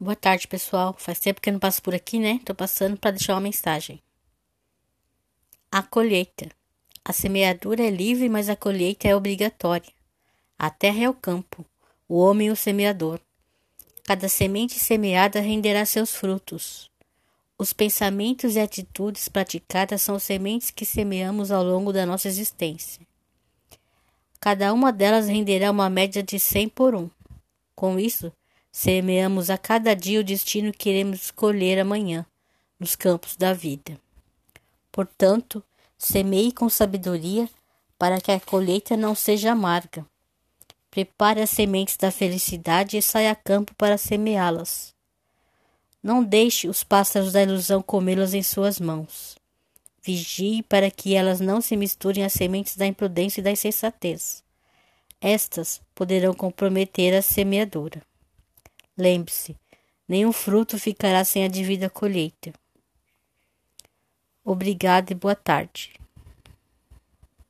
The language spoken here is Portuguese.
Boa tarde, pessoal. Faz tempo que eu não passo por aqui, né? Tô passando para deixar uma mensagem. A colheita. A semeadura é livre, mas a colheita é obrigatória. A terra é o campo, o homem o semeador. Cada semente semeada renderá seus frutos. Os pensamentos e atitudes praticadas são sementes que semeamos ao longo da nossa existência. Cada uma delas renderá uma média de 100 por um. Com isso, Semeamos a cada dia o destino que iremos escolher amanhã, nos campos da vida. Portanto, semeie com sabedoria para que a colheita não seja amarga. Prepare as sementes da felicidade e saia a campo para semeá-las. Não deixe os pássaros da ilusão comê-las em suas mãos. Vigie para que elas não se misturem às sementes da imprudência e da insensatez. Estas poderão comprometer a semeadura. Lembre-se, nenhum fruto ficará sem a devida colheita. Obrigada e boa tarde.